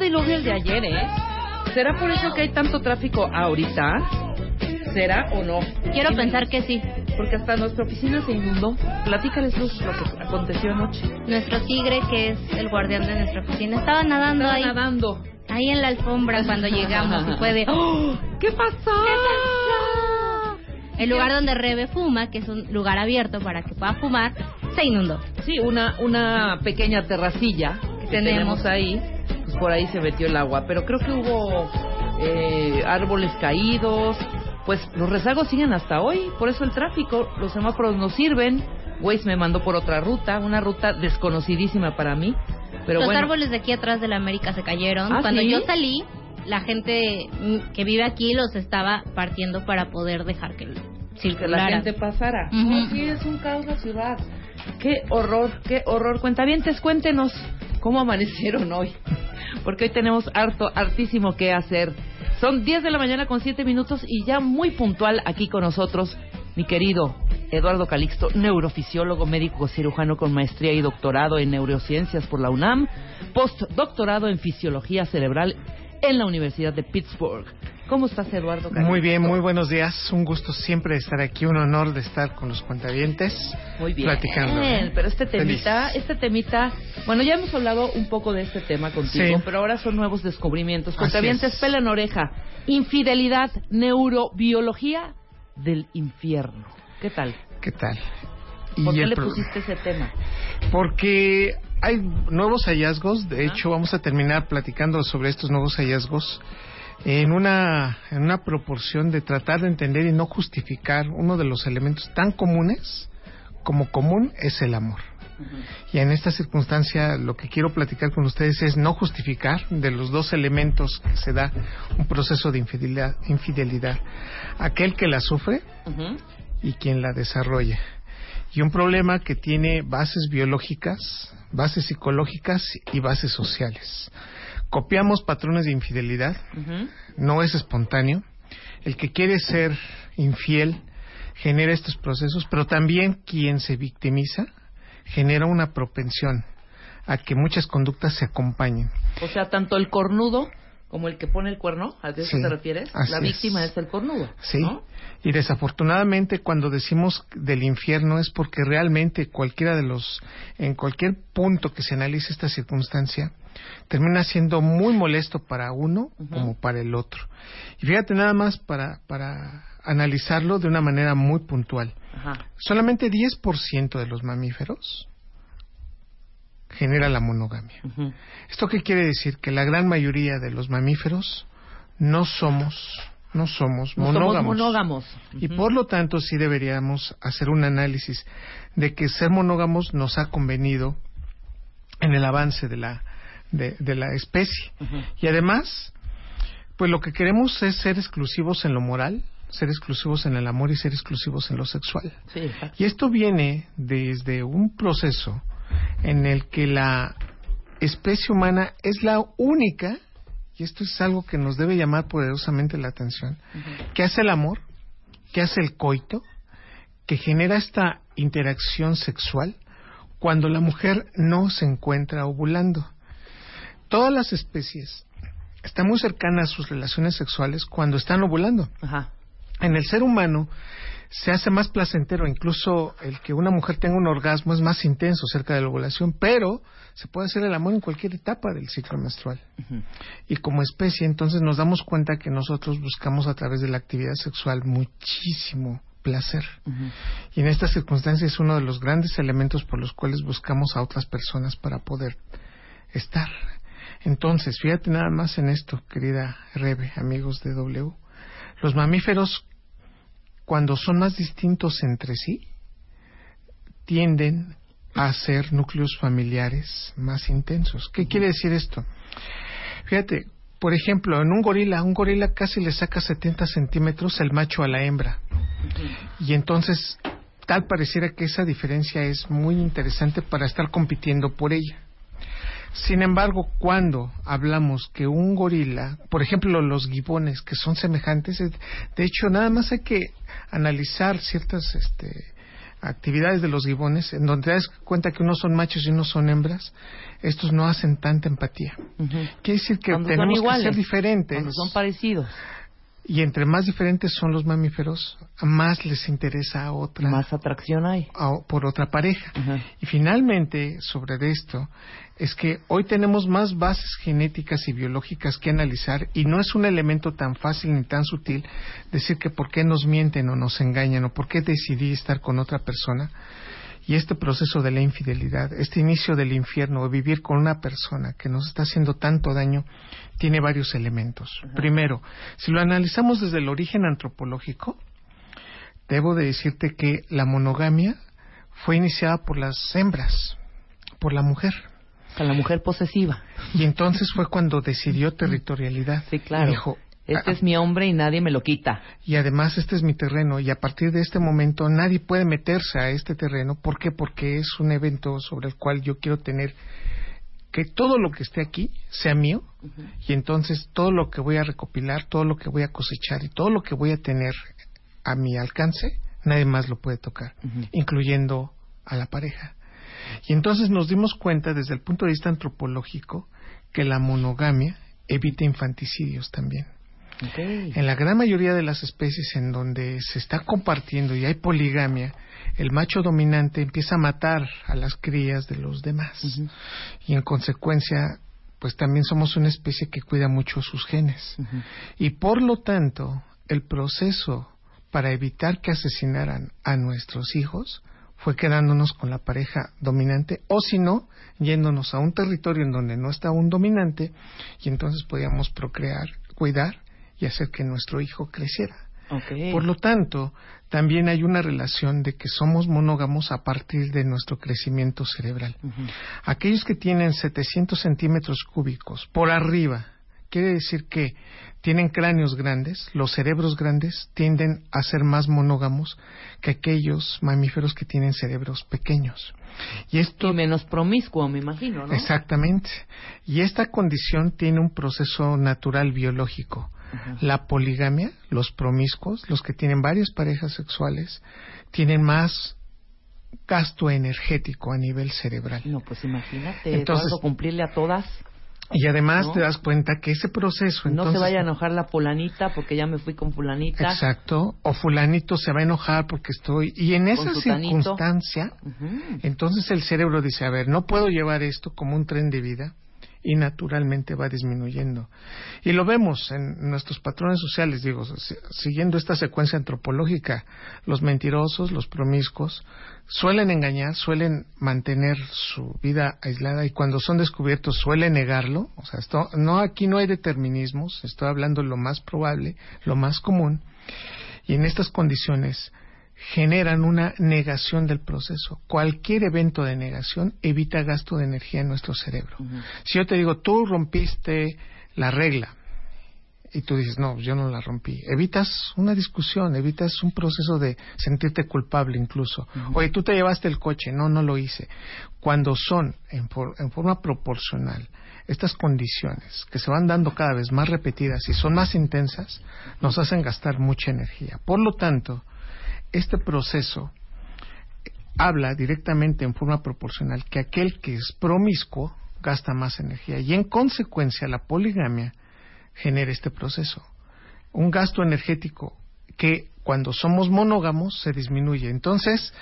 Qué diluvio el de ayer, ¿eh? ¿Será por eso que hay tanto tráfico ahorita? ¿Será o no? Quiero pensar que sí. Porque hasta nuestra oficina se inundó. Platícales, Luz, lo que aconteció anoche. Nuestro tigre, que es el guardián de nuestra oficina, estaba nadando Estaba ahí. nadando. Ahí en la alfombra cuando llegamos y fue de... ¡Oh! ¿Qué pasó? ¿Qué pasó? El lugar donde Rebe fuma, que es un lugar abierto para que pueda fumar, se inundó. Sí, una, una pequeña terracilla que Tenemos. tenemos, ahí. Pues por ahí se metió el agua. Pero creo que hubo eh, árboles caídos. Pues los rezagos siguen hasta hoy. Por eso el tráfico, los semáforos no sirven. Waze me mandó por otra ruta, una ruta desconocidísima para mí. Pero Los bueno, árboles de aquí atrás de la América se cayeron. ¿Ah, Cuando sí? yo salí, la gente que vive aquí los estaba partiendo para poder dejar que que la gente pasara. Sí, es un caos la ciudad. Qué horror, qué horror. Cuentavientes, cuéntenos cómo amanecieron hoy. Porque hoy tenemos harto, hartísimo que hacer. Son 10 de la mañana con 7 minutos y ya muy puntual aquí con nosotros mi querido Eduardo Calixto, neurofisiólogo, médico cirujano con maestría y doctorado en neurociencias por la UNAM, postdoctorado en fisiología cerebral en la Universidad de Pittsburgh. ¿Cómo estás, Eduardo? Muy bien, muy buenos días. Un gusto siempre estar aquí, un honor de estar con los cuentavientes. Muy bien. Platicando. ¿eh? Pero este temita, Feliz. este temita, bueno, ya hemos hablado un poco de este tema contigo, Sí. pero ahora son nuevos descubrimientos. Cuentavientes, es. pela en oreja. Infidelidad, neurobiología del infierno. ¿Qué tal? ¿Qué tal? ¿Por qué le pusiste ese tema? Porque hay nuevos hallazgos. De hecho, vamos a terminar platicando sobre estos nuevos hallazgos en una, en una proporción de tratar de entender y no justificar uno de los elementos tan comunes como común es el amor. Y en esta circunstancia lo que quiero platicar con ustedes es no justificar de los dos elementos que se da un proceso de infidelidad, infidelidad. Aquel que la sufre y quien la desarrolla. Y un problema que tiene bases biológicas, bases psicológicas y bases sociales. Copiamos patrones de infidelidad, no es espontáneo. El que quiere ser infiel genera estos procesos, pero también quien se victimiza genera una propensión a que muchas conductas se acompañen. O sea, tanto el cornudo como el que pone el cuerno, ¿a eso Sí, te refieres? La es. víctima es el cornudo. Sí. ¿no? Y desafortunadamente cuando decimos del infierno es porque realmente cualquiera de los, en cualquier punto que se analice esta circunstancia, termina siendo muy molesto para uno como para el otro. Y fíjate nada más para, para analizarlo de una manera muy puntual. Ajá. Solamente 10% de los mamíferos genera la monogamia. ¿Esto qué quiere decir? Que la gran mayoría de los mamíferos no somos, no somos No somos monógamos. Y por lo tanto sí deberíamos hacer un análisis de que ser monógamos nos ha convenido en el avance de la, de, de la especie. Y además, pues lo que queremos es ser exclusivos en lo moral, ser exclusivos en el amor y ser exclusivos en lo sexual. Sí. Y esto viene desde un proceso en el que la especie humana es la única, y esto es algo que nos debe llamar poderosamente la atención, que hace el amor, que hace el coito, que genera esta interacción sexual cuando la mujer no se encuentra ovulando. Todas las especies están muy cercanas a sus relaciones sexuales cuando están ovulando. Ajá. En el ser humano se hace más placentero, incluso el que una mujer tenga un orgasmo es más intenso cerca de la ovulación, pero se puede hacer el amor en cualquier etapa del ciclo menstrual. Y como especie, entonces nos damos cuenta que nosotros buscamos a través de la actividad sexual muchísimo placer. Y en estas circunstancias es uno de los grandes elementos por los cuales buscamos a otras personas para poder estar. Entonces, fíjate nada más en esto, querida Rebe, amigos de W. Los mamíferos cuando son más distintos entre sí, tienden a ser núcleos familiares más intensos. ¿Qué quiere decir esto? Fíjate, por ejemplo, en un gorila, un gorila casi le saca 70 centímetros el macho a la hembra. Y entonces, tal pareciera que esa diferencia es muy interesante para estar compitiendo por ella. Sin embargo, cuando hablamos que un gorila, por ejemplo los gibones, que son semejantes, de hecho nada más hay que analizar ciertas este, actividades de los gibones, en donde te das cuenta que unos son machos y unos son hembras, estos no hacen tanta empatía. Quiere decir que tenemos que ser diferentes. Cuando son parecidos. Y entre más diferentes son los mamíferos, más les interesa a otra. Más atracción hay. por otra pareja. Y finalmente, sobre esto, es que hoy tenemos más bases genéticas y biológicas que analizar y no es un elemento tan fácil ni tan sutil decir que por qué nos mienten o nos engañan o por qué decidí estar con otra persona. Y este proceso de la infidelidad, este inicio del infierno, o vivir con una persona que nos está haciendo tanto daño, tiene varios elementos. Primero, si lo analizamos desde el origen antropológico, debo de decirte que la monogamia fue iniciada por las hembras, por la mujer a la mujer posesiva. Y entonces fue cuando decidió territorialidad. Sí, claro. Dijo, este es mi hombre y nadie me lo quita. Y además este es mi terreno y a partir de este momento nadie puede meterse a este terreno. ¿Por qué? Porque es un evento sobre el cual yo quiero tener que todo lo que esté aquí sea mío y entonces todo lo que voy a recopilar, todo lo que voy a cosechar y todo lo que voy a tener a mi alcance, nadie más lo puede tocar, incluyendo a la pareja. Y entonces nos dimos cuenta desde el punto de vista antropológico que la monogamia evita infanticidios también. En la gran mayoría de las especies en donde se está compartiendo y hay poligamia, el macho dominante empieza a matar a las crías de los demás. Y en consecuencia, pues también somos una especie que cuida mucho sus genes. Y por lo tanto, el proceso para evitar que asesinaran a nuestros hijos fue quedándonos con la pareja dominante o si no, yéndonos a un territorio en donde no está un dominante y entonces podíamos procrear, cuidar y hacer que nuestro hijo creciera. Por lo tanto, también hay una relación de que somos monógamos a partir de nuestro crecimiento cerebral. Aquellos que tienen 700 centímetros cúbicos por arriba, quiere decir que tienen cráneos grandes, los cerebros grandes tienden a ser más monógamos que aquellos mamíferos que tienen cerebros pequeños. Y esto menos promiscuo, me imagino, ¿no? Exactamente. Y esta condición tiene un proceso natural biológico. La poligamia, los promiscuos, los que tienen varias parejas sexuales, tienen más gasto energético a nivel cerebral. No, pues imagínate, Entonces, cumplirle a todas. Y además te das cuenta que ese proceso... No se vaya a enojar la fulanita porque ya me fui con fulanita. Exacto. O fulanito se va a enojar porque estoy... Y en esa circunstancia, entonces el cerebro dice, a ver, no puedo llevar esto como un tren de vida y naturalmente va disminuyendo. Y lo vemos en nuestros patrones sociales, digo, siguiendo esta secuencia antropológica, los mentirosos, los promiscuos, suelen engañar, suelen mantener su vida aislada y cuando son descubiertos suelen negarlo. O sea, esto, no, aquí no hay determinismos, estoy hablando lo más probable, lo más común. Y en estas condiciones, generan una negación del proceso. Cualquier evento de negación evita gasto de energía en nuestro cerebro. Si yo te digo, tú rompiste la regla, y tú dices, no, yo no la rompí. Evitas una discusión, evitas un proceso de sentirte culpable incluso. Oye, tú te llevaste el coche, no, no lo hice. Cuando son en, en, forma proporcional estas condiciones que se van dando cada vez más repetidas y son más intensas, nos hacen gastar mucha energía. Por lo tanto, este proceso habla directamente en forma proporcional que aquel que es promiscuo gasta más energía y en consecuencia la poligamia genera este proceso. Un gasto energético que cuando somos monógamos se disminuye. Entonces,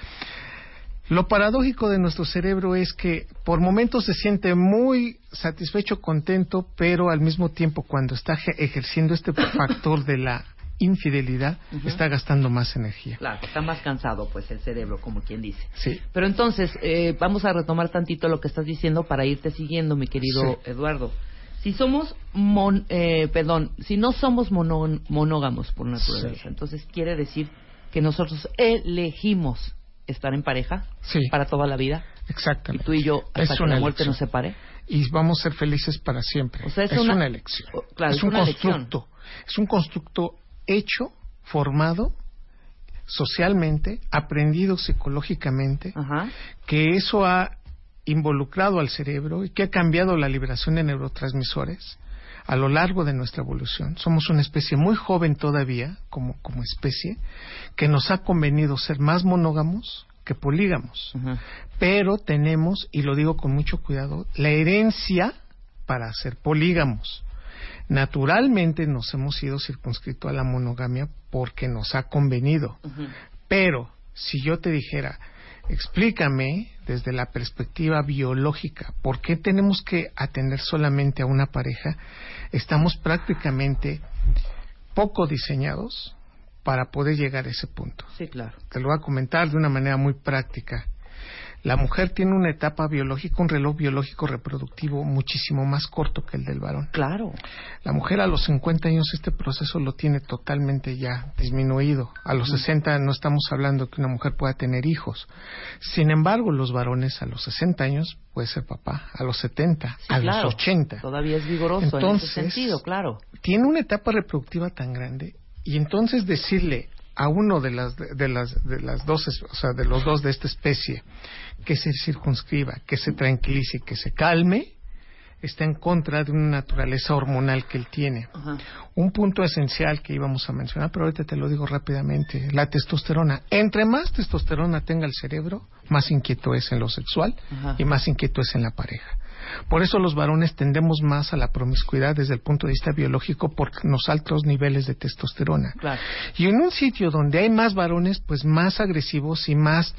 lo paradójico de nuestro cerebro es que por momentos se siente muy satisfecho, contento, pero al mismo tiempo cuando está ejerciendo este factor de la infidelidad, está gastando más energía. Claro, está más cansado, pues, el cerebro, como quien dice. Sí. Pero entonces, eh, vamos a retomar tantito lo que estás diciendo para irte siguiendo, mi querido Eduardo. Si somos, eh, perdón, si no somos monógamos por naturaleza, entonces quiere decir que nosotros elegimos estar en pareja sí. para toda la vida. Exactamente. Y tú y yo hasta que la muerte nos separe. Y vamos a ser felices para siempre. O sea, es, una, elección. Claro, es, un constructo. Es un constructo hecho, formado socialmente, aprendido psicológicamente, que eso ha involucrado al cerebro y que ha cambiado la liberación de neurotransmisores a lo largo de nuestra evolución. Somos una especie muy joven todavía, como, como especie, que nos ha convenido ser más monógamos que polígamos. Pero tenemos, y lo digo con mucho cuidado, la herencia para ser polígamos. Naturalmente nos hemos ido circunscrito a la monogamia porque nos ha convenido. Pero si yo te dijera, explícame desde la perspectiva biológica por qué tenemos que atender solamente a una pareja, estamos prácticamente poco diseñados para poder llegar a ese punto. Sí, claro. Te lo voy a comentar de una manera muy práctica. La mujer tiene una etapa biológica, un reloj biológico reproductivo muchísimo más corto que el del varón. Claro. La mujer a los 50 años este proceso lo tiene totalmente ya disminuido. A los 60 no estamos hablando que una mujer pueda tener hijos. Sin embargo, los varones a los 60 años puede ser papá, a los 70, a los 80. Todavía es vigoroso entonces, en ese sentido, claro. Tiene una etapa reproductiva tan grande y entonces decirle a uno de las de las de las dos o sea de los dos de esta especie que se circunscriba que se tranquilice que se calme está en contra de una naturaleza hormonal que él tiene. Un punto esencial que íbamos a mencionar, pero ahorita te lo digo rápidamente, la testosterona. Entre más testosterona tenga el cerebro, más inquieto es en lo sexual y más inquieto es en la pareja. Por eso los varones tendemos más a la promiscuidad desde el punto de vista biológico por los altos niveles de testosterona. Y en un sitio donde hay más varones, pues más agresivos y más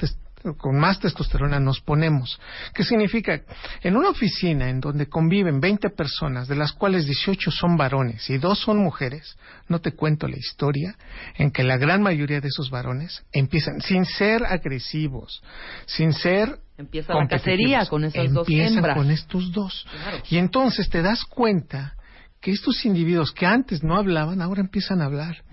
con más testosterona nos ponemos. ¿Qué significa? En una oficina en donde conviven 20 personas, de las cuales 18 son varones y dos son mujeres, no te cuento la historia en que la gran mayoría de esos varones empiezan sin ser agresivos, sin ser Empieza la cacería con esas dos hembras. con estos dos. Y entonces te das cuenta que estos individuos que antes no hablaban, ahora empiezan a hablar.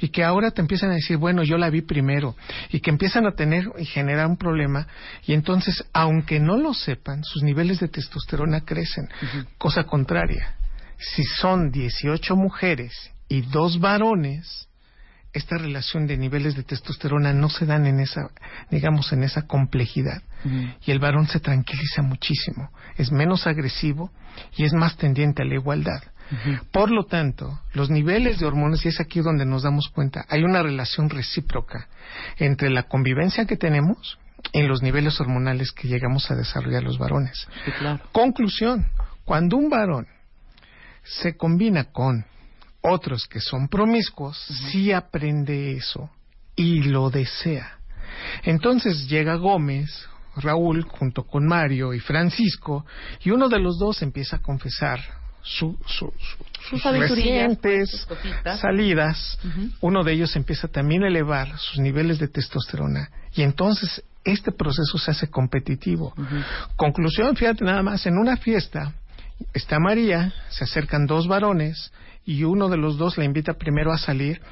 Y que ahora te empiezan a decir, bueno, yo la vi primero. Y que empiezan a tener y generar un problema. Y entonces, aunque no lo sepan, sus niveles de testosterona crecen. Cosa contraria. Si son 18 mujeres y dos varones, esta relación de niveles de testosterona no se dan en esa, digamos, en esa complejidad. Y el varón se tranquiliza muchísimo, es menos agresivo y es más tendiente a la igualdad. Por lo tanto, los niveles de hormonas, y es aquí donde nos damos cuenta, hay una relación recíproca entre la convivencia que tenemos y los niveles hormonales que llegamos a desarrollar los varones. Conclusión, cuando un varón se combina con otros que son promiscuos, sí aprende eso y lo desea. Entonces llega Gómez, Raúl, junto con Mario y Francisco, y uno de los dos empieza a confesar sus recientes salidas, uno de ellos empieza también a elevar sus niveles de testosterona. Y entonces este proceso se hace competitivo. Conclusión, fíjate nada más, en una fiesta está María, se acercan dos varones y uno de los dos la invita primero a salir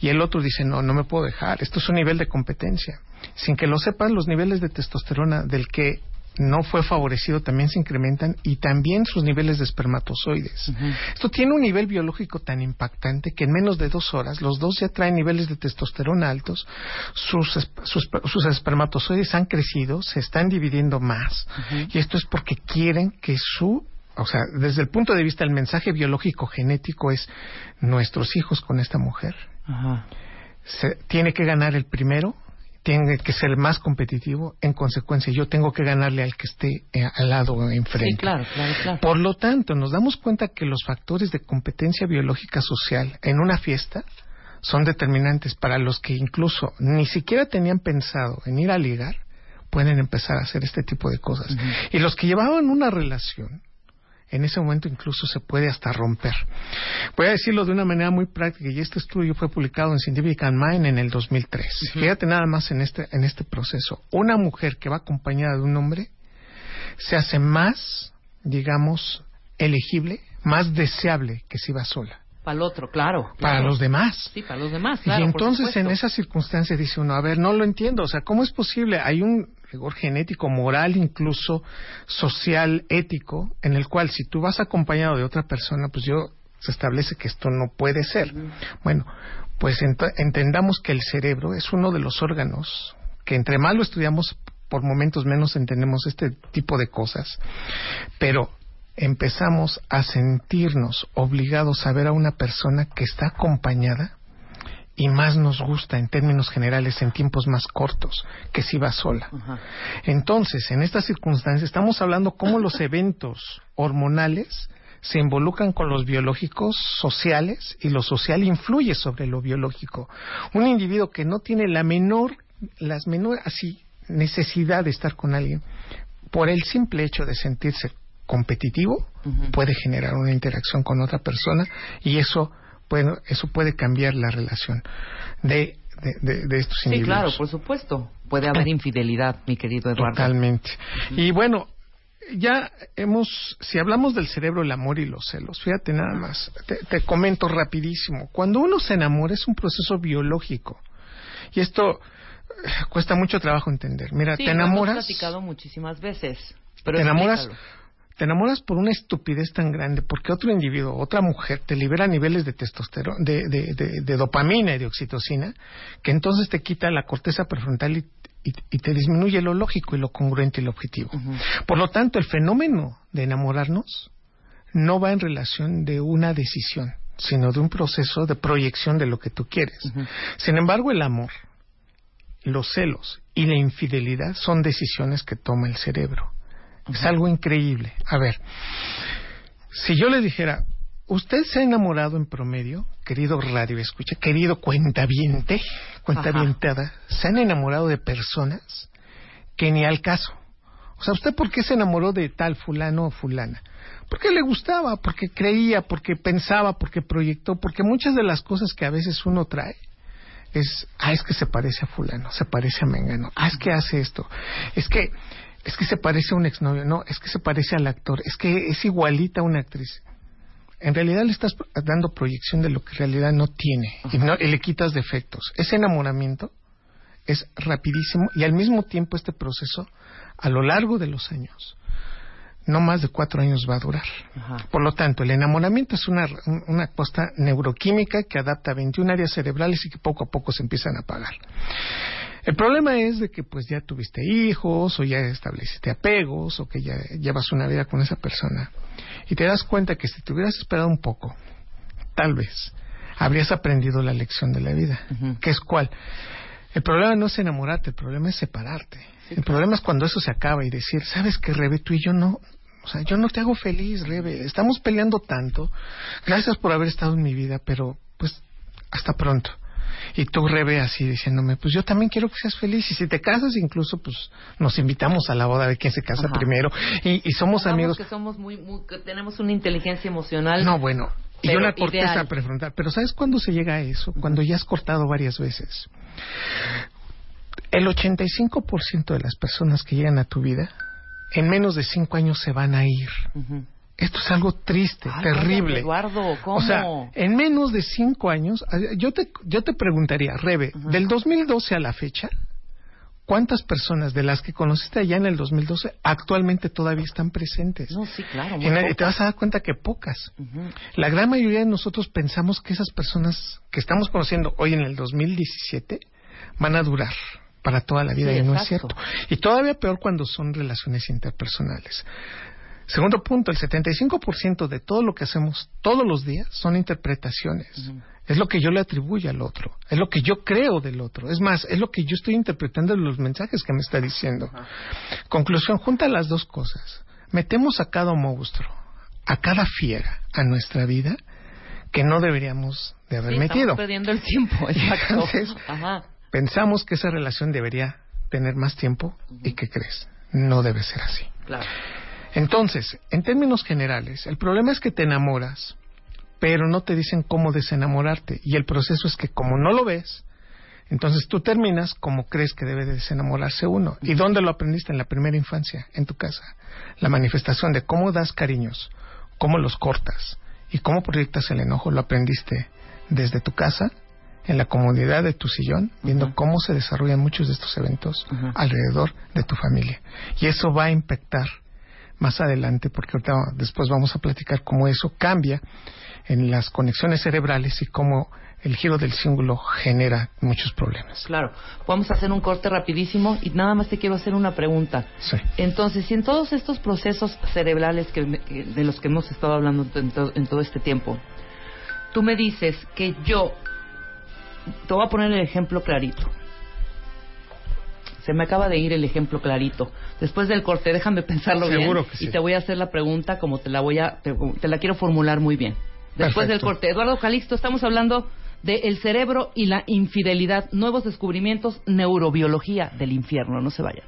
y el otro dice, no, no me puedo dejar, esto es un nivel de competencia. Sin que lo sepan, los niveles de testosterona del que no fue favorecido también se incrementan y también sus niveles de espermatozoides. Esto tiene un nivel biológico tan impactante que en menos de dos horas los dos ya traen niveles de testosterona altos, sus, sus, espermatozoides han crecido, se están dividiendo más y esto es porque quieren que su o sea, desde el punto de vista del mensaje biológico genético es nuestros hijos con esta mujer. Se, tiene que ganar el primero tiene que ser más competitivo, en consecuencia yo tengo que ganarle al que esté eh, al lado enfrente. Sí, claro, claro, claro. Por lo tanto, nos damos cuenta que los factores de competencia biológica social en una fiesta son determinantes para los que incluso ni siquiera tenían pensado en ir a ligar, pueden empezar a hacer este tipo de cosas. Y los que llevaban una relación, en ese momento incluso se puede hasta romper. Voy a decirlo de una manera muy práctica y este estudio fue publicado en Scientific Mind en el 2003. Fíjate nada más en este, en este proceso. Una mujer que va acompañada de un hombre se hace más, digamos, elegible, más deseable que si va sola. Para el otro, claro. Para los demás. Sí, para los demás, claro. y por entonces en supuesto. esas circunstancias dice uno, a ver, no lo entiendo, o sea, ¿cómo es posible? Hay un rigor genético, moral, incluso social, ético, en el cual si tú vas acompañado de otra persona, pues yo se establece que esto no puede ser. Bueno, pues ent- entendamos que el cerebro es uno de los órganos que entre más lo estudiamos, por momentos menos entendemos este tipo de cosas, pero empezamos a sentirnos obligados a ver a una persona que está acompañada y más nos gusta en términos generales en tiempos más cortos que si va sola. Ajá. Entonces, en estas circunstancias estamos hablando cómo los eventos hormonales se involucran con los biológicos sociales y lo social influye sobre lo biológico. Un individuo que no tiene la menor, las menor así necesidad de estar con alguien por el simple hecho de sentirse competitivo puede generar una interacción con otra persona y eso bueno, eso puede cambiar la relación de, de, de- de estos Sí, individuos. claro, por supuesto. Puede haber infidelidad, mi querido Eduardo. Totalmente. Y bueno, ya hemos, si hablamos del cerebro, el amor y los celos, fíjate nada más, te, te comento rapidísimo. Cuando uno se enamora es un proceso biológico. Y esto eh, cuesta mucho trabajo entender. Mira, Sí, te lo hemos enamoras, platicado muchísimas veces. Pero te enamoras, explícalo. Te enamoras por una estupidez tan grande, porque otro individuo, otra mujer, te libera niveles de testosterona, de, de, de- de dopamina y de oxitocina, que entonces te quita la corteza prefrontal y, y- y te disminuye lo lógico y lo congruente y lo objetivo. Por lo tanto, el fenómeno de enamorarnos no va en relación de una decisión, sino de un proceso de proyección de lo que tú quieres. Sin embargo, el amor, los celos y la infidelidad son decisiones que toma el cerebro. Es algo increíble. A ver, si yo le dijera, usted se ha enamorado en promedio, querido radio escucha, querido cuentaviente, cuentavientada, se han enamorado de personas que ni al caso. O sea, ¿usted por qué se enamoró de tal fulano o fulana? Porque le gustaba, porque creía, porque pensaba, porque proyectó, porque muchas de las cosas que a veces uno trae es, ah, es que se parece a fulano, se parece a Mengano, ah, es que hace esto, es que, es que se parece a un exnovio, no, es que se parece al actor, es que es igualita a una actriz. En realidad le estás dando proyección de lo que en realidad no tiene y, no, y le quitas defectos. Ese enamoramiento es rapidísimo y al mismo tiempo este proceso, a lo largo de los años, no más de cuatro años va a durar. Ajá. Por lo tanto, el enamoramiento es una, un- una cosa neuroquímica que adapta 21 áreas cerebrales y que poco a poco se empiezan a apagar. El problema es de que pues ya tuviste hijos o ya estableciste apegos o que ya llevas una vida con esa persona y te das cuenta que si te hubieras esperado un poco, tal vez habrías aprendido la lección de la vida, Ujú. que es cuál. El problema no es enamorarte, el problema es separarte. el problema es cuando eso se acaba y decir, ¿sabes qué, Rebe? Tú y yo no, o sea, yo no te hago feliz, Rebe. Estamos peleando tanto. Gracias por haber estado en mi vida, pero pues hasta pronto. Y tú, Rebe, así diciéndome, pues yo también quiero que seas feliz. Y si te casas, incluso, pues nos invitamos a la boda de quién se casa Ajá. primero. Y, y somos Digamos amigos. que somos muy, muy- que tenemos una inteligencia emocional. No, bueno. Y Pero una corteza ideal. prefrontal. Pero ¿sabes cuándo se llega a eso? Cuando ya has cortado varias veces. El 85% de las personas que llegan a tu vida, en menos de 5 años se van a ir. Ujú. Esto es algo triste, Ay, terrible. Eduardo, ¿cómo? O sea, en menos de 5 años, yo te, yo te preguntaría, Rebe, del 2012 a la fecha, ¿cuántas personas de las que conociste allá en el 2012 actualmente todavía están presentes? No, sí, claro. muy pocas. te vas a dar cuenta que pocas. Ujú. La gran mayoría de nosotros pensamos que esas personas que estamos conociendo hoy en el 2017 van a durar para toda la vida Sí, y no es cierto. Y todavía peor cuando son relaciones interpersonales. Segundo punto, el 75% de todo lo que hacemos todos los días son interpretaciones. Es lo que yo le atribuyo al otro, es lo que yo creo del otro. Es más, es lo que yo estoy interpretando de los mensajes que me está diciendo. Conclusión, junta las dos cosas. Metemos a cada monstruo, a cada fiera, a nuestra vida que no deberíamos de haber Sí, metido. Estamos perdiendo el tiempo, exacto. Entonces, Ajá. Pensamos que esa relación debería tener más tiempo y ¿qué crees? No debe ser así. Claro. Entonces, en términos generales, el problema es que te enamoras, pero no te dicen cómo desenamorarte. Y el proceso es que como no lo ves, entonces tú terminas como crees que debe de desenamorarse uno. ¿Y dónde lo aprendiste? En la primera infancia, en tu casa. La manifestación de cómo das cariños, cómo los cortas y cómo proyectas el enojo, lo aprendiste desde tu casa, en la comodidad de tu sillón, viendo cómo se desarrollan muchos de estos eventos alrededor de tu familia. Y eso va a impactar más adelante, porque ahorita después vamos a platicar cómo eso cambia en las conexiones cerebrales y cómo el giro del símbolo genera muchos problemas. Claro. Vamos a hacer un corte rapidísimo y nada más te quiero hacer una pregunta. Sí. Entonces, si en todos estos procesos cerebrales que, de los que hemos estado hablando en, to- en todo este tiempo, tú me dices que yo, te voy a poner el ejemplo clarito. Se me acaba de ir el ejemplo clarito. Después del corte, déjame pensarlo Seguro bien que sí. y te voy a hacer la pregunta como te la voy a, te, te la quiero formular muy bien. Después del corte, Eduardo Calixto, estamos hablando de el cerebro y la infidelidad, nuevos descubrimientos, neurobiología del infierno. No se vayan.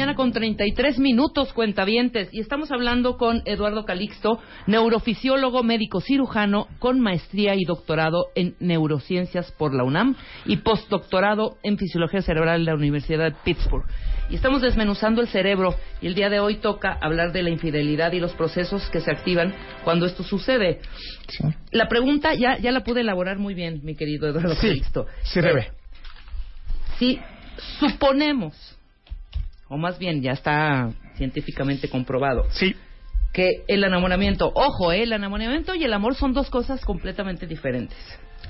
Mañana con 33 minutos, cuentavientes. Y estamos hablando con Eduardo Calixto, neurofisiólogo, médico cirujano, con maestría y doctorado en neurociencias por la UNAM y postdoctorado en fisiología cerebral en la Universidad de Pittsburgh. Y estamos desmenuzando el cerebro y el día de hoy toca hablar de la infidelidad y los procesos que se activan cuando esto sucede. Sí, La pregunta ya, ya la pude elaborar muy bien, mi querido Eduardo sí, Calixto. sí, Rebe. Si suponemos, o más bien ya está científicamente comprobado, Sí, que el enamoramiento, ojo, eh, el enamoramiento y el amor son dos cosas completamente diferentes,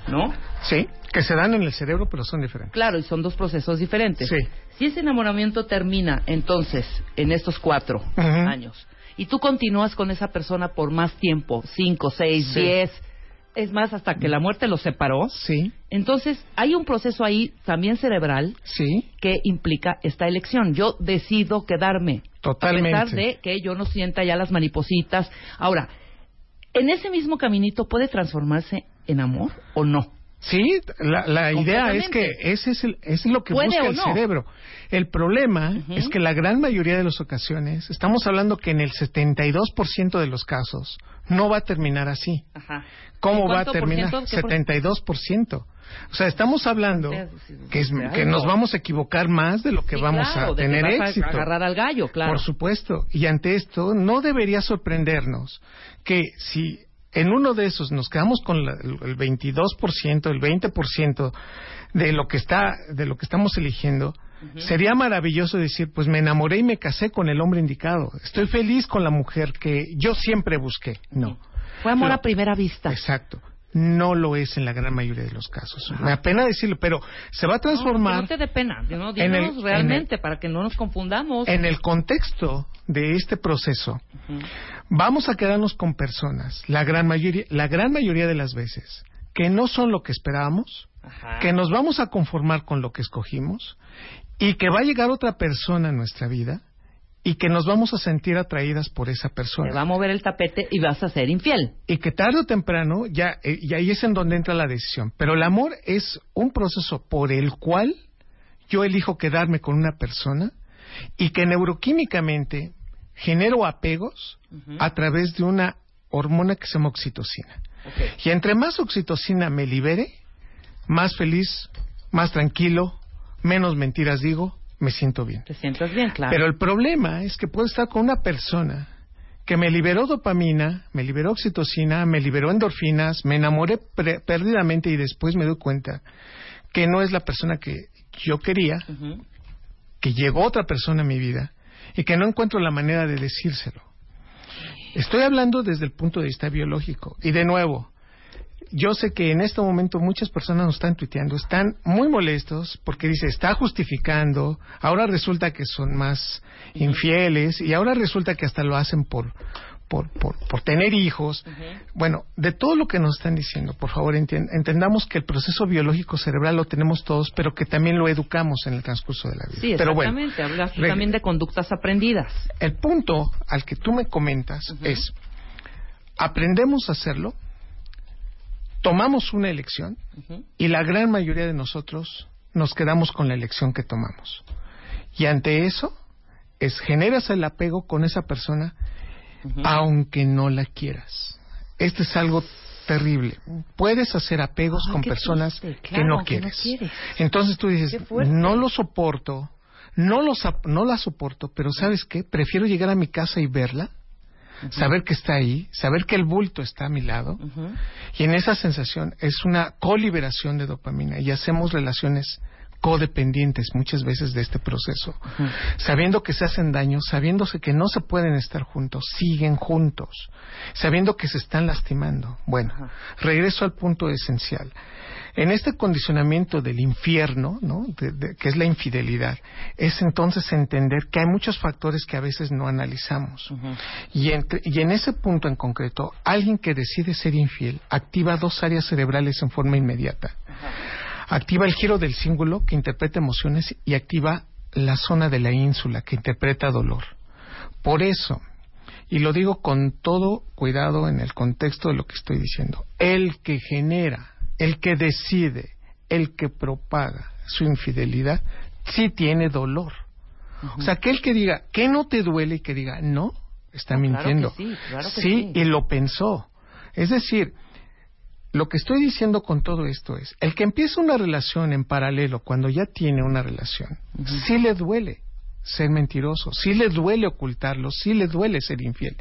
¿no? sí, que se dan en el cerebro, pero son diferentes. Claro, y son dos procesos diferentes. Sí. Si ese enamoramiento termina entonces en estos cuatro años y tú continúas con esa persona por más tiempo, cinco, seis, Sí. diez, es más, hasta que la muerte los separó, Sí, entonces hay un proceso ahí también cerebral sí, que implica esta elección. Yo decido quedarme. Totalmente. A pesar de que yo no sienta ya las maripositas. Ahora, ¿en ese mismo caminito puede transformarse en amor o no? Sí, la, la idea es que ese es, el- es lo que ¿Puede busca el no? cerebro. El problema es que la gran mayoría de las ocasiones, estamos hablando que en el 72% de los casos, no va a terminar así. Ajá. ¿Cómo ¿En va a cuánto por terminar? ciento? ¿Qué por- 72%. O sea, estamos hablando que, es- que nos vamos a equivocar más de lo que Sí, vamos claro, a de que tener vas a éxito. agarrar al gallo, claro. Por supuesto. Y ante esto, no debería sorprendernos que si en uno de esos nos quedamos con la- el el 22%, el 20% de lo que está, de lo que estamos eligiendo, sería maravilloso decir, pues me enamoré y me casé con el hombre indicado. Estoy feliz con la mujer que yo siempre busqué. No. Fue amor Pero- a primera vista. Exacto. No lo es en la gran mayoría de los casos. Me apena decirlo, pero se va a transformar No, no te dé pena. ¿no? En el- realmente para que no nos confundamos. en el contexto de este proceso. Vamos a quedarnos con personas, la gran mayoría, la gran mayoría de las veces, que no son lo que esperábamos, Ajá. que nos vamos a conformar con lo que escogimos y que va a llegar otra persona a nuestra vida y que nos vamos a sentir atraídas por esa Te va persona. a mover el tapete y vas a ser infiel. Y que tarde o temprano, ya, eh, y ahí es en donde entra la decisión. Pero el amor es un proceso por el cual yo elijo quedarme con una persona y que neuroquímicamente genero apegos a través de una hormona que se llama oxitocina. Y entre más oxitocina me libere, más feliz, más tranquilo, menos mentiras digo, me siento bien. Te sientas bien, claro. Pero el problema es que puedo estar con una persona que me liberó dopamina, me liberó oxitocina, me liberó endorfinas, me enamoré perdidamente y después me doy cuenta que no es la persona que yo quería, que llegó otra persona a mi vida y que no encuentro la manera de decírselo. Estoy hablando desde el punto de vista biológico. Y de nuevo, yo sé que en este momento muchas personas nos están tuiteando, están muy molestos porque dice, está justificando, ahora resulta que son más infieles y ahora resulta que hasta lo hacen por, por, por, por tener hijos. Bueno, de todo lo que nos están diciendo, por favor entendamos que el proceso biológico cerebral lo tenemos todos, pero que también lo educamos en el transcurso de la vida. Sí, exactamente. Hablas también de conductas aprendidas. El punto al que tú me comentas es, aprendemos a hacerlo, tomamos una elección y la gran mayoría de nosotros nos quedamos con la elección que tomamos. Y ante eso es generas el apego con esa persona aunque no la quieras. Este es algo terrible. Puedes hacer apegos con personas que, no quieres. Entonces tú dices, no lo soporto, no, los, no la soporto, pero ¿sabes qué? Prefiero llegar a mi casa y verla saber que está ahí, saber que el bulto está a mi lado, y en esa sensación es una coliberación de dopamina y hacemos relaciones codependientes muchas veces de este proceso, sabiendo que se hacen daño, sabiéndose que no se pueden estar juntos, siguen juntos, sabiendo que se están lastimando. Bueno, regreso al punto esencial. En este condicionamiento del infierno, ¿no? que es la infidelidad, es entonces entender que hay muchos factores que a veces no analizamos. y, y en ese punto en concreto, alguien que decide ser infiel activa dos áreas cerebrales en forma inmediata. Activa el giro del cíngulo que interpreta emociones y activa la zona de la ínsula que interpreta dolor. Por eso, y lo digo con todo cuidado en el contexto de lo que estoy diciendo, el que genera, el que decide, el que propaga su infidelidad, sí tiene dolor. O sea, aquel que diga, que no te duele? Y que diga, no, está mintiendo. sí, sí, y lo pensó. Es decir, lo que estoy diciendo con todo esto es, el que empieza una relación en paralelo cuando ya tiene una relación, sí le duele ser mentiroso, sí le duele ocultarlo, sí le duele ser infiel.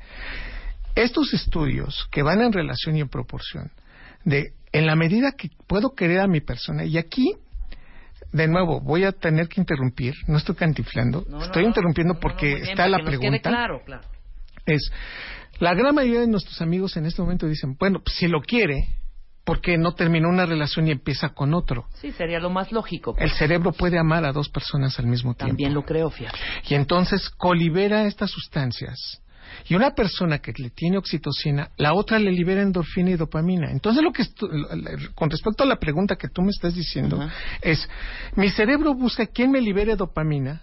Estos estudios que van en relación y en proporción, de en la medida que puedo querer a mi persona, y aquí, de nuevo, voy a tener que interrumpir, no estoy cantiflando, estoy interrumpiendo porque está la pregunta. claro, claro. Es, la gran mayoría de nuestros amigos en este momento dicen, bueno, si lo quiere, porque no terminó una relación y empieza con otro. Sí, sería lo más lógico. El cerebro puede amar a dos personas al mismo tiempo. También lo creo, fíjate. Y entonces colibera estas sustancias. Y una persona que le tiene oxitocina, la otra le libera endorfina y dopamina. Entonces, lo que con respecto a la pregunta que tú me estás diciendo es, mi cerebro busca quién me libere dopamina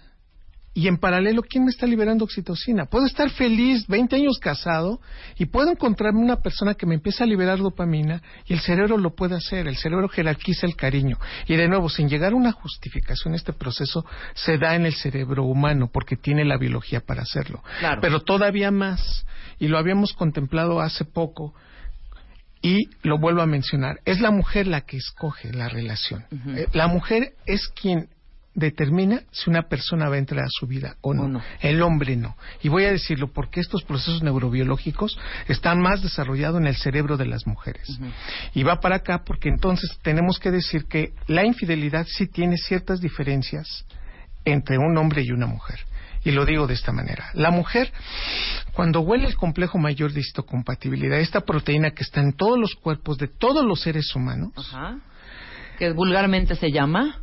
y en paralelo, ¿quién me está liberando oxitocina? Puedo estar feliz, 20 años casado, y puedo encontrarme una persona que me empieza a liberar dopamina, y el cerebro lo puede hacer, el cerebro jerarquiza el cariño. Y de nuevo, sin llegar a una justificación, este proceso se da en el cerebro humano, porque tiene la biología para hacerlo. Pero todavía más, y lo habíamos contemplado hace poco, y lo vuelvo a mencionar, es la mujer la que escoge la relación. Eh, la mujer es quien determina si una persona va a entrar a su vida o no. El hombre no. Y voy a decirlo porque estos procesos neurobiológicos están más desarrollados en el cerebro de las mujeres. Y va para acá porque entonces tenemos que decir que la infidelidad sí tiene ciertas diferencias entre un hombre y una mujer. Y lo digo de esta manera. La mujer, cuando huele el complejo mayor de histocompatibilidad, esta proteína que está en todos los cuerpos de todos los seres humanos, que vulgarmente se llama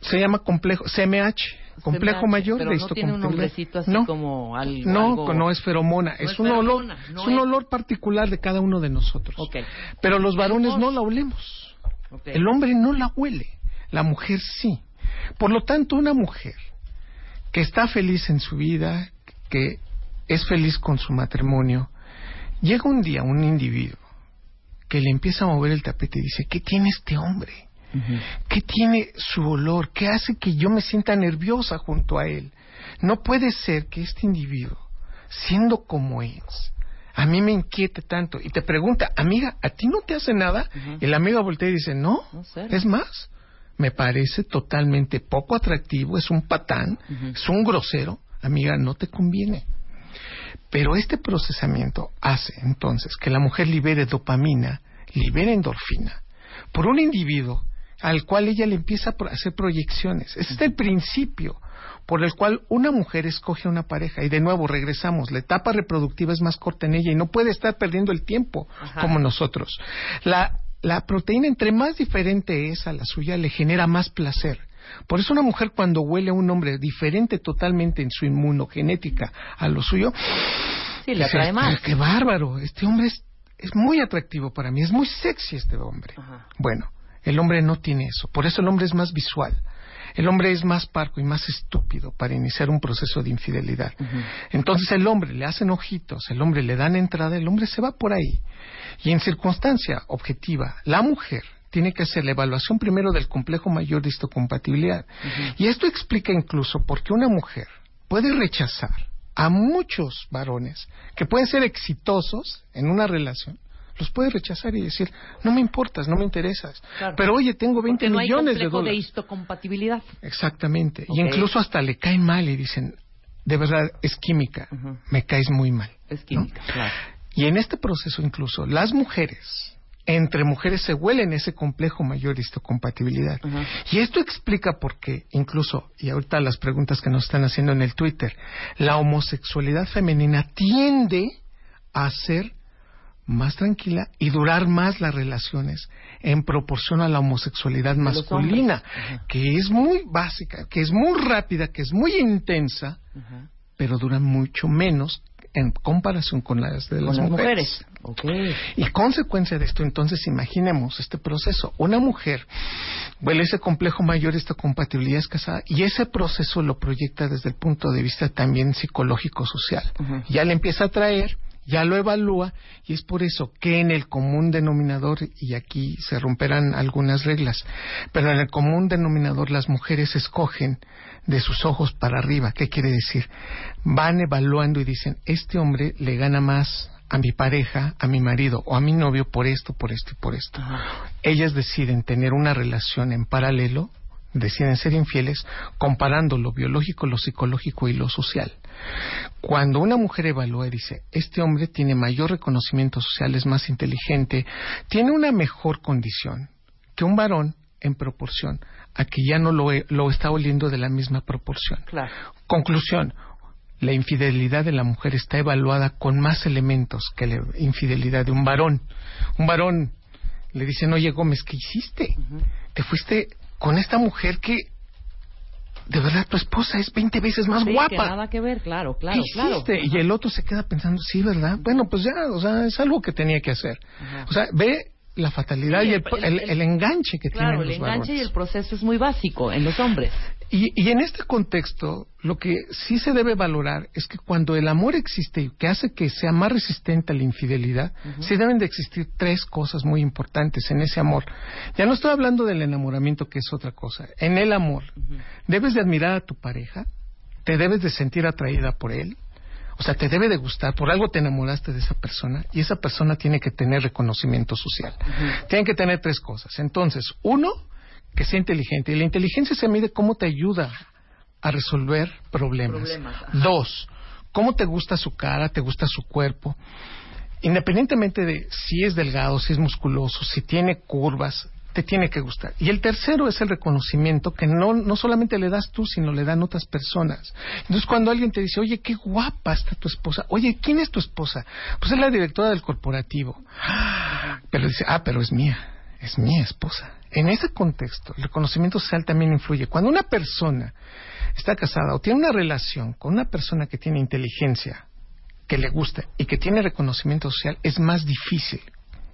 se llama complejo CMH, complejo mayor pero de no tiene un nombrecito así no, como algo, no, no es feromona, es, un olor, es un olor particular de cada uno de nosotros. Pero los varones no la olemos. El hombre no la huele, la mujer sí. Por lo tanto, una mujer que está feliz en su vida, que es feliz con su matrimonio, llega un día un individuo que le empieza a mover el tapete y dice, ¿qué tiene este hombre? ¿Qué tiene su olor? ¿Qué hace que yo me sienta nerviosa junto a él? No puede ser que este individuo, siendo como es, a mí me inquiete tanto. Y te pregunta, amiga, ¿a ti no te hace nada? Y la amiga voltea y dice, no, es más, me parece totalmente poco atractivo, es un patán, es un grosero. Amiga, no te conviene. Pero este procesamiento hace entonces que la mujer libere dopamina, libere endorfina, por un individuo al cual ella le empieza a hacer proyecciones. Ese es el principio por el cual una mujer escoge una pareja. Y de nuevo, regresamos, la etapa reproductiva es más corta en ella y no puede estar perdiendo el tiempo como nosotros. La la proteína, entre más diferente es a la suya, le genera más placer. Por eso una mujer cuando huele a un hombre diferente totalmente en su inmunogenética a lo suyo, Sí, le atrae más. "Qué bárbaro, este hombre es, es muy atractivo para mí, es muy sexy este hombre. Ajá. Bueno, el hombre no tiene eso, por eso el hombre es más visual. El hombre es más parco y más estúpido para iniciar un proceso de infidelidad. Entonces el hombre le hacen ojitos, el hombre le dan entrada, el hombre se va por ahí. Y en circunstancia objetiva, la mujer tiene que hacer la evaluación primero del complejo mayor de histocompatibilidad. Y esto explica incluso por qué una mujer puede rechazar a muchos varones que pueden ser exitosos en una relación. Los puede rechazar y decir, no me importas, no me interesas. Claro. Pero oye, tengo 20 Porque no hay millones de complejo de dólares. histocompatibilidad. Exactamente. Y incluso hasta le caen mal y dicen, de verdad, es química, me caes muy mal. Es ¿no? química, claro. Y en este proceso incluso las mujeres, entre mujeres se huelen ese complejo mayor de histocompatibilidad. Y esto explica por qué, incluso, y ahorita las preguntas que nos están haciendo en el Twitter, la homosexualidad femenina tiende a ser más tranquila y durar más las relaciones en proporción a la homosexualidad masculina, que es muy básica, que es muy rápida, que es muy intensa, pero duran mucho menos en comparación con las de Con las, las mujeres. Y consecuencia de esto, entonces imaginemos este proceso. Una mujer huele ese complejo mayor, esta compatibilidad es casada, y ese proceso lo proyecta desde el punto de vista también psicológico-social. Ya le empieza a traer, ya lo evalúa, y es por eso que en el común denominador, y aquí se romperán algunas reglas, pero en el común denominador las mujeres escogen de sus ojos para arriba. ¿Qué quiere decir? Van evaluando y dicen, este hombre le gana más a mi pareja, a mi marido o a mi novio por esto, por esto y por esto. Ellas deciden tener una relación en paralelo, deciden ser infieles, comparando lo biológico, lo psicológico y lo social. Cuando una mujer evalúa y dice, este hombre tiene mayor reconocimiento social, es más inteligente, tiene una mejor condición que un varón en proporción a que ya no lo, lo está oliendo de la misma proporción. Claro. Conclusión. La infidelidad de la mujer está evaluada con más elementos que la infidelidad de un varón. Un varón le dicen, oye Gómez, ¿qué hiciste? Te fuiste con esta mujer que de verdad tu esposa es 20 veces más Sí, que guapa. nada que ver, claro, claro, ¿Qué claro. hiciste? Y el otro se queda pensando, sí, ¿verdad? Bueno, pues ya, o sea, es algo que tenía que hacer. Ajá. O sea, ve la fatalidad Sí, y el, el- el- el- el enganche que Claro, tienen el los enganche y el proceso es muy básico en los hombres. Y, y en este contexto, lo que sí se debe valorar es que cuando el amor existe y que hace que sea más resistente a la infidelidad, sí deben de existir tres cosas muy importantes en ese amor. Ya no estoy hablando del enamoramiento, que es otra cosa. En el amor, debes de admirar a tu pareja, te debes de sentir atraída por él, o sea, te debe de gustar, por algo te enamoraste de esa persona y esa persona tiene que tener reconocimiento social. Tienen que tener tres cosas. Entonces, uno, que sea inteligente. Y la inteligencia se mide cómo te ayuda a resolver problemas. Dos, cómo te gusta su cara, te gusta su cuerpo. Independientemente de si es delgado, si es musculoso, si tiene curvas, te tiene que gustar. Y el tercero es el reconocimiento que no, no solamente le das tú, sino le dan otras personas. Entonces, cuando alguien te dice, oye, qué guapa está tu esposa, oye, ¿quién es tu esposa? Pues es la directora del corporativo. Pero dice, ah, pero es mía, es mi esposa. En ese contexto, el reconocimiento social también influye. Cuando una persona está casada o tiene una relación con una persona que tiene inteligencia, que le gusta y que tiene reconocimiento social, es más difícil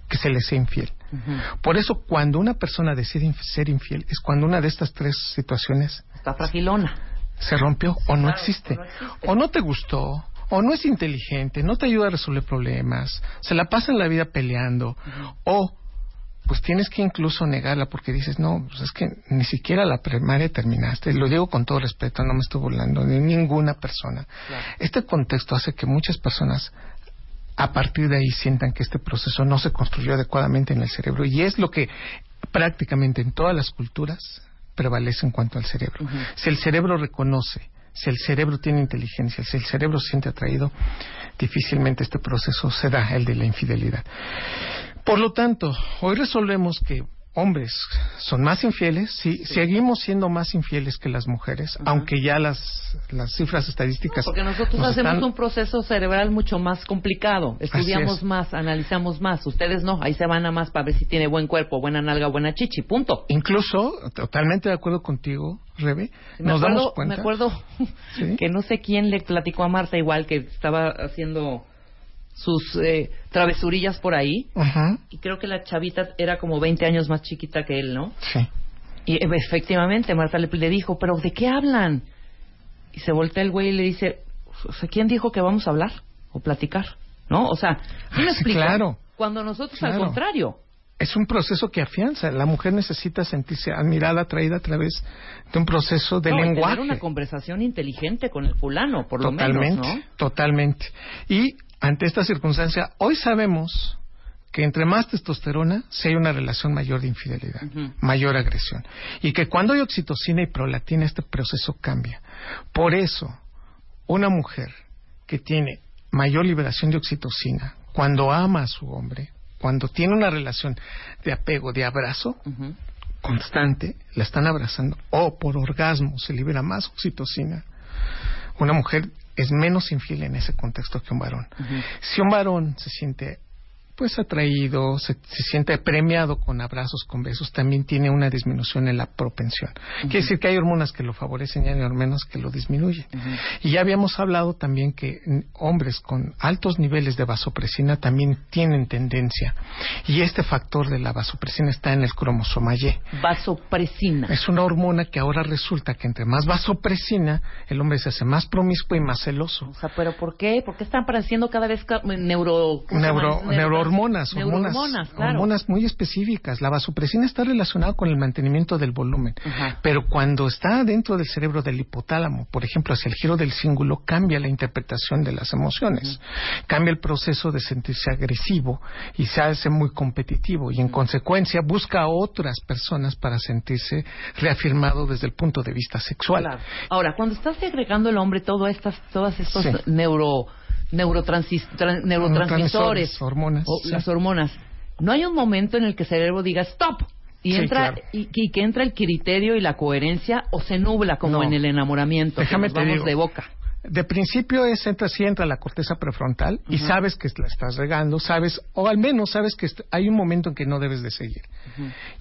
que se le sea infiel. Por eso, cuando una persona decide ser infiel, es cuando una de estas tres situaciones Está fragilona. se rompió o no Claro, existe. o no existe. O no te gustó, o no es inteligente, no te ayuda a resolver problemas, se la pasa en la vida peleando, o pues tienes que incluso negarla porque dices, no, pues es que ni siquiera la primaria terminaste. Lo digo con todo respeto, no me estoy burlando de ninguna persona. Este contexto hace que muchas personas a partir de ahí sientan que este proceso no se construyó adecuadamente en el cerebro y es lo que prácticamente en todas las culturas prevalece en cuanto al cerebro. Si el cerebro reconoce, si el cerebro tiene inteligencia, si el cerebro se siente atraído, difícilmente este proceso se da, el de la infidelidad. Por lo tanto, hoy resolvemos que hombres son más infieles, sí, seguimos siendo más infieles que las mujeres, aunque ya las, las cifras estadísticas. Porque nosotros nos hacemos están- un proceso cerebral mucho más complicado. Estudiamos es. más, analizamos más. Ustedes no. Ahí se van a más para ver si tiene buen cuerpo, buena nalga, buena chichi. Punto. Incluso, totalmente de acuerdo contigo, Rebe, Me nos acuerdo, damos cuenta. me acuerdo Sí. que no sé quién le platicó a Marta igual que estaba haciendo sus eh, travesurillas por ahí Ujú, y creo que la chavita era como 20 años más chiquita que él, ¿no? sí. Y eh, efectivamente Marta le, le dijo, pero ¿de qué hablan? Y se voltea el güey y le dice, ¿quién dijo que vamos a hablar o platicar? ¿No? O sea, ¿sí me Ah, explico? claro. Cuando nosotros al contrario. Es un proceso que afianza. La mujer necesita sentirse admirada, atraída a través de un proceso de No, y lenguaje. tener una conversación inteligente con el fulano, por lo totalmente, menos, ¿no? totalmente. Y ante esta circunstancia, hoy sabemos que entre más testosterona, sí hay una relación mayor de infidelidad, mayor agresión. Y que cuando hay oxitocina y prolactina, este proceso cambia. Por eso, una mujer que tiene mayor liberación de oxitocina, cuando ama a su hombre, cuando tiene una relación de apego, de abrazo, constante, la están abrazando, o por orgasmo se libera más oxitocina, una mujer es menos infiel en ese contexto que un varón. Si un varón se siente pues atraído, se, se siente premiado con abrazos, con besos, también tiene una disminución en la propensión. Quiere decir que hay hormonas que lo favorecen y hay hormonas que lo disminuyen. Y ya habíamos hablado también que hombres con altos niveles de vasopresina también tienen tendencia. Y este factor de la vasopresina está en el cromosoma Y. Vasopresina. Es una hormona que ahora resulta que entre más vasopresina, el hombre se hace más promiscuo y más celoso. O sea, ¿pero por qué? ¿Por qué están apareciendo cada vez neuro... ¿cómo se Neuro, hormonas, claro. hormonas muy específicas. La vasopresina está relacionada con el mantenimiento del volumen, pero cuando está dentro del cerebro del hipotálamo, por ejemplo, hacia el giro del cíngulo, cambia la interpretación de las emociones, cambia el proceso de sentirse agresivo y se hace muy competitivo y en consecuencia busca a otras personas para sentirse reafirmado desde el punto de vista sexual. Claro. Ahora, cuando estás segregando el hombre todo estas, todas estos Sí. neuro, neurotransmisores, hormonas, o sí. las hormonas, no hay un momento en el que el cerebro diga stop y Sí, entra claro. y, y que entra el criterio y la coherencia o se nubla como No. en el enamoramiento. que Déjame nos te vamos digo. de boca. De principio es entra, sí entra la corteza prefrontal y sabes que la estás regando, sabes, o al menos sabes que hay un momento en que no debes de seguir.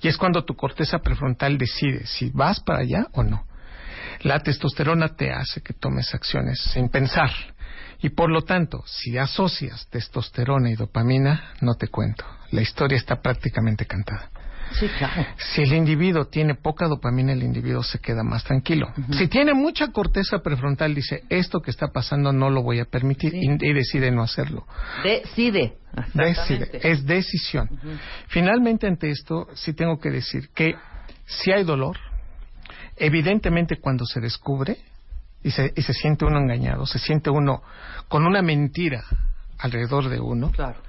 Y es cuando tu corteza prefrontal decide si vas para allá o no. La testosterona te hace que tomes acciones sin pensar. Y por lo tanto, si asocias testosterona y dopamina, no te cuento. La historia está prácticamente cantada. Sí, claro. Si el individuo tiene poca dopamina, el individuo se queda más tranquilo. Si tiene mucha corteza prefrontal, dice, esto que está pasando no lo voy a permitir Sí. y, y decide no hacerlo. Decide. Decide, es decisión. Finalmente, ante esto, sí tengo que decir que si hay dolor, evidentemente cuando se descubre y se, y se siente uno engañado, se siente uno con una mentira alrededor de uno, Claro.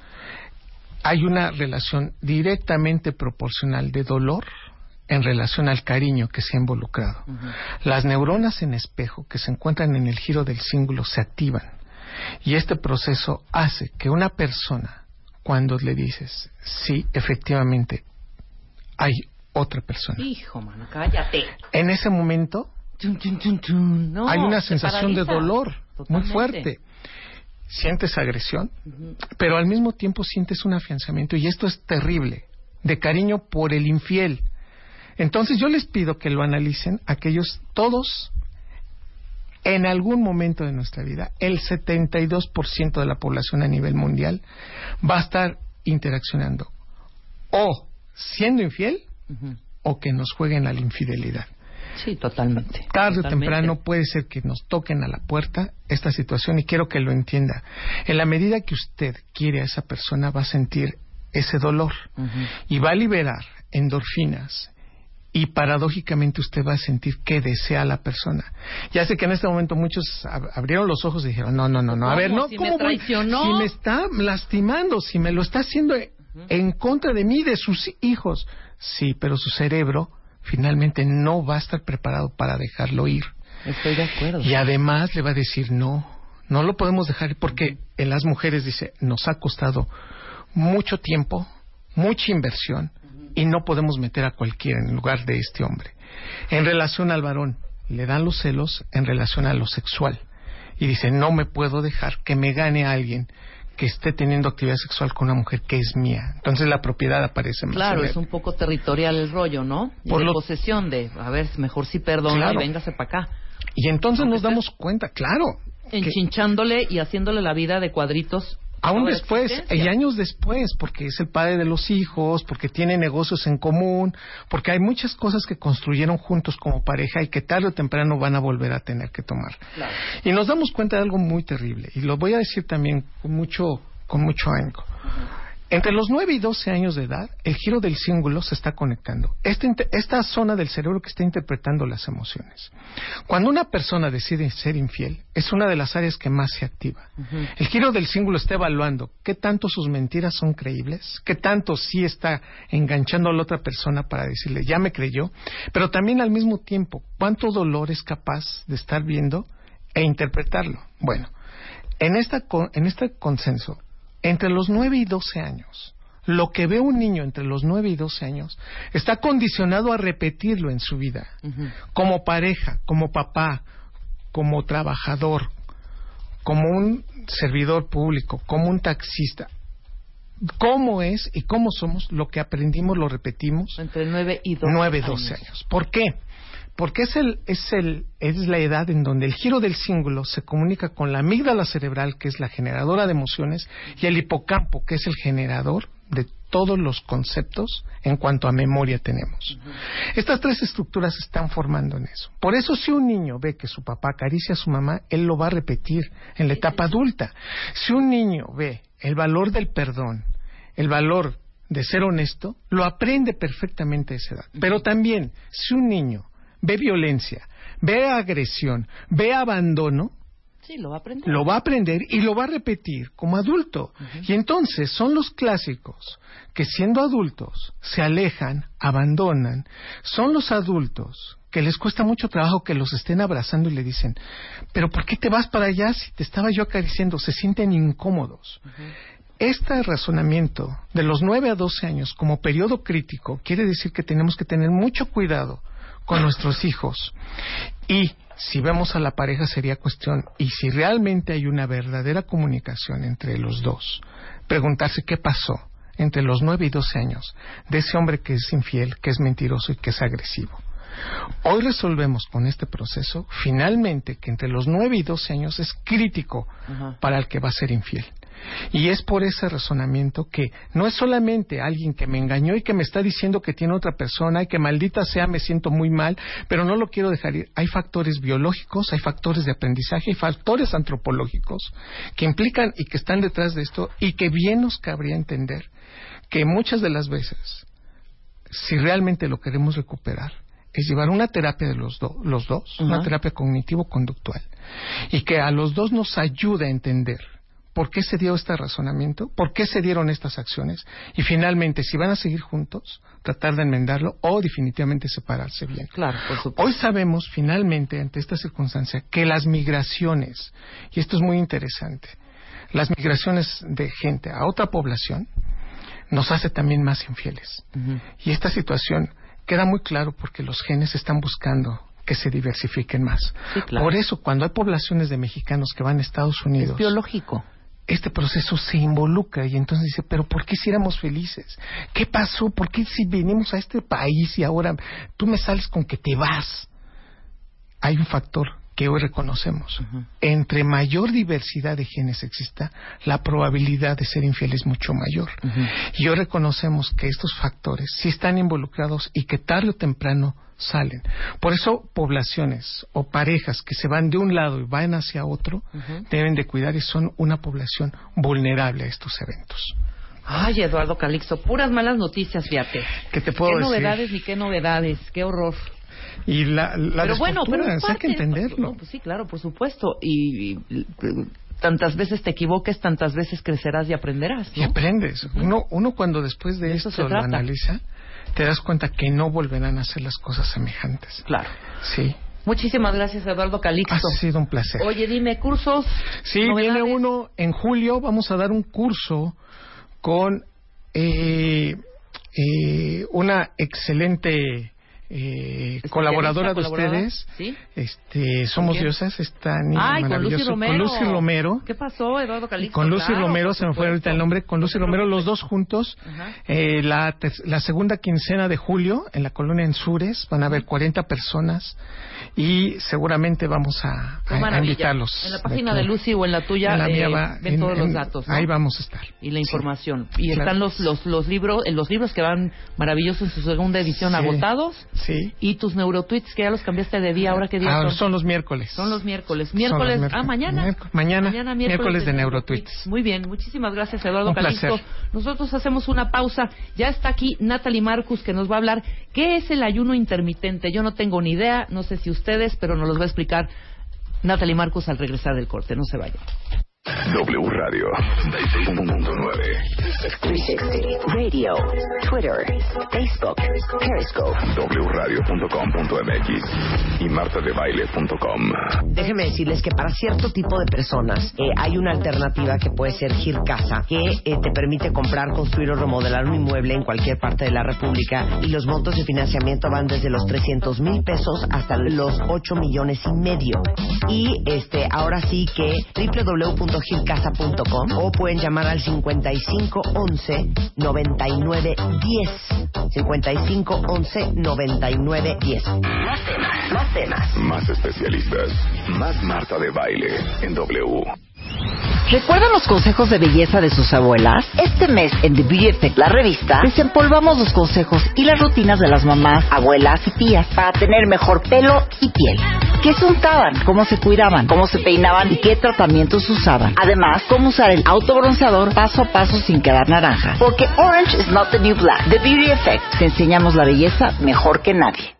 hay una relación directamente proporcional de dolor en relación al cariño que se ha involucrado. Las neuronas en espejo que se encuentran en el giro del cíngulo se activan y este proceso hace que una persona, cuando le dices, sí, efectivamente, hay otra persona, Hijo, mano, cállate. en ese momento No, hay una sensación de dolor muy fuerte. Sientes agresión, pero al mismo tiempo sientes un afianzamiento y esto es terrible, de cariño por el infiel. Entonces yo les pido que lo analicen aquellos todos en algún momento de nuestra vida, el 72% de la población a nivel mundial va a estar interaccionando o siendo infiel o que nos jueguen a la infidelidad Sí, totalmente. tarde o temprano puede ser que nos toquen a la puerta esta situación y quiero que lo entienda. En la medida que usted quiere a esa persona va a sentir ese dolor y va a liberar endorfinas y paradójicamente usted va a sentir que desea a la persona. Ya sé que en este momento muchos ab- abrieron los ojos y dijeron, no, no, no, no, a ver, no, Si me ¿cómo voy? traicionó. Si me está lastimando, si me lo está haciendo en contra de mí, de sus hijos. Sí, pero su cerebro finalmente no va a estar preparado para dejarlo ir. Estoy de acuerdo. Y además le va a decir, no, no lo podemos dejar ir porque en las mujeres dice, nos ha costado mucho tiempo, mucha inversión y no podemos meter a cualquiera en lugar de este hombre. En relación al varón, le dan los celos en relación a lo sexual y dice, no me puedo dejar que me gane a alguien que esté teniendo actividad sexual con una mujer que es mía. Entonces la propiedad aparece más Claro, es un poco territorial el rollo, ¿no? Por de lo- posesión de, a ver, mejor sí perdona Claro. y véngase para acá. Y entonces Aunque nos damos cuenta, claro, que Enchinchándole y haciéndole la vida de cuadritos. Aún después, existencia. y años después, porque es el padre de los hijos, porque tiene negocios en común, porque hay muchas cosas que construyeron juntos como pareja y que tarde o temprano van a volver a tener que tomar. Claro. Y nos damos cuenta de algo muy terrible, y lo voy a decir también con mucho, con mucho ahínco. Entre los 9 y 12 años de edad, el giro del cíngulo se está conectando. Esta, inte- esta zona del cerebro que está interpretando las emociones. Cuando una persona decide ser infiel, es una de las áreas que más se activa. El giro del cíngulo está evaluando qué tanto sus mentiras son creíbles, qué tanto sí está enganchando a la otra persona para decirle, ya me creyó, pero también al mismo tiempo, cuánto dolor es capaz de estar viendo e interpretarlo. Bueno, en, esta, en este consenso, entre los 9 y 12 años, lo que ve un niño entre los 9 y 12 años está condicionado a repetirlo en su vida, como pareja, como papá, como trabajador, como un servidor público, como un taxista. ¿Cómo es y cómo somos lo que aprendimos, lo repetimos? Entre 9 y 12 9, 12 años. ¿Por qué? Porque es, el, es, el, es la edad en donde el giro del cíngulo se comunica con la amígdala cerebral, que es la generadora de emociones, y el hipocampo, que es el generador de todos los conceptos en cuanto a memoria tenemos. Estas tres estructuras se están formando en eso. Por eso si un niño ve que su papá acaricia a su mamá, él lo va a repetir en la etapa adulta. Si un niño ve el valor del perdón, el valor de ser honesto, lo aprende perfectamente a esa edad. Pero también, si un niño ve violencia, ve agresión, ve abandono, Sí, lo va a aprender. lo va a aprender y lo va a repetir como adulto. Y entonces son los clásicos que siendo adultos se alejan, abandonan, son los adultos que les cuesta mucho trabajo que los estén abrazando y le dicen, pero ¿por qué te vas para allá si te estaba yo acariciando? Se sienten incómodos. Este razonamiento de los 9 a 12 años como periodo crítico quiere decir que tenemos que tener mucho cuidado con nuestros hijos. Y si vemos a la pareja sería cuestión, y si realmente hay una verdadera comunicación entre los dos, preguntarse qué pasó entre los 9 y 12 años de ese hombre que es infiel, que es mentiroso y que es agresivo. Hoy resolvemos con este proceso finalmente que entre los 9 y 12 años es crítico para el que va a ser infiel. Y es por ese razonamiento que no es solamente alguien que me engañó y que me está diciendo que tiene otra persona y que maldita sea me siento muy mal, pero no lo quiero dejar ir. Hay factores biológicos, hay factores de aprendizaje, hay factores antropológicos que implican y que están detrás de esto y que bien nos cabría entender que muchas de las veces, si realmente lo queremos recuperar, es llevar una terapia de los, do- los dos, una terapia cognitivo-conductual, y que a los dos nos ayude a entender por qué se dio este razonamiento, por qué se dieron estas acciones, y finalmente, si van a seguir juntos, tratar de enmendarlo o definitivamente separarse bien. Claro, por supuesto. Hoy sabemos finalmente, ante esta circunstancia, que las migraciones, y esto es muy interesante, las migraciones de gente a otra población nos hace también más infieles. Y esta situación queda muy claro porque los genes están buscando que se diversifiquen más. Sí, claro. Por eso, cuando hay poblaciones de mexicanos que van a Estados Es Unidos, biológico. Este proceso se involucra y entonces dice, pero ¿por qué si éramos felices? ¿Qué pasó? ¿Por qué si venimos a este país y ahora tú me sales con que te vas? Hay un factor que hoy reconocemos. Entre mayor diversidad de genes exista, la probabilidad de ser infiel es mucho mayor. Y hoy reconocemos que estos factores sí están involucrados y que tarde o temprano salen. Por eso poblaciones o parejas que se van de un lado y van hacia otro deben de cuidar y son una población vulnerable a estos eventos. Ay, Eduardo Calixto, puras malas noticias, fíjate. ¿Qué te puedo qué decir? novedades ni qué novedades, qué horror. Y la, la pero bueno, pero es hay que parte- entenderlo. Pues sí, claro, por supuesto. Y, y, tantas veces te equivoques, tantas veces crecerás y aprenderás. Y aprendes. uno, uno cuando después de, De esto lo analiza, te das cuenta que no volverán a hacer las cosas semejantes. Claro. Sí. Muchísimas gracias, Eduardo Ha Calixto. sido un placer. Oye, dime, cursos. Sí, novedades? viene uno en julio. Vamos a dar un curso con eh, eh, una excelente eh, colaboradora de ustedes. ¿Sí? Este, Somos? Diosas, niña Ay, con Lucy. Con Lucy Romero. ¿Qué pasó, Eduardo Calixto? Con Lucy Claro, Romero, se me fue ahorita el nombre, con Lucy Romero, los dos juntos. Eh, la, la segunda quincena de julio, en la colonia Ensures, van a haber 40 personas y seguramente vamos a, a- a invitarlos. En la página Aquí. de Lucy o en la tuya En la mía eh, va- ven en- todos los en- datos. ¿no? Ahí vamos a estar. y la Sí. información. Y Claro. están los, los, los libros, eh, los libros que van maravillosos en su segunda edición Sí. agotados. Sí. Y tus neurotweets que ya los cambiaste de día, ahora qué día Ah, son. son los miércoles. Son los miércoles. Miércoles, los miércoles. ah, mañana. Miérc- mañana, miércoles de Neurotweets. Muy bien, muchísimas gracias Eduardo Un Calixto. placer. Nosotros hacemos una pausa. Ya está aquí Natalie Marcus que nos va a hablar qué es el ayuno intermitente. Yo no tengo ni idea, no sé si ustedes, pero nos los va a explicar Natalie Marcus al regresar del corte. No se vayan. W Radio 96.9 360 Radio, Twitter, Facebook, Periscope. wradio.com.mx y martadebaile.com. Déjenme decirles que para cierto tipo de personas eh, hay una alternativa que puede ser Gircasa, que eh, te permite comprar, construir o remodelar un inmueble en cualquier parte de la República y los montos de financiamiento van desde los 300 mil pesos hasta los 8 millones y medio. Y este ahora sí que www.gircasa.com o pueden llamar al 5511 9910 5511 9910 Más temas, más temas. Más especialistas, más Marta de Baile en W. ¿Recuerdan los consejos de belleza de sus abuelas? Este mes en The Beauty Effect, la revista, desempolvamos los consejos y las rutinas de las mamás, abuelas y tías para tener mejor pelo y piel. ¿Qué se untaban? ¿Cómo se cuidaban? ¿Cómo se peinaban? ¿Y qué tratamientos usaban? Además, cómo usar el autobronceador paso a paso sin quedar naranja. Porque orange is not the new black. The Beauty Effect. Te enseñamos la belleza mejor que nadie.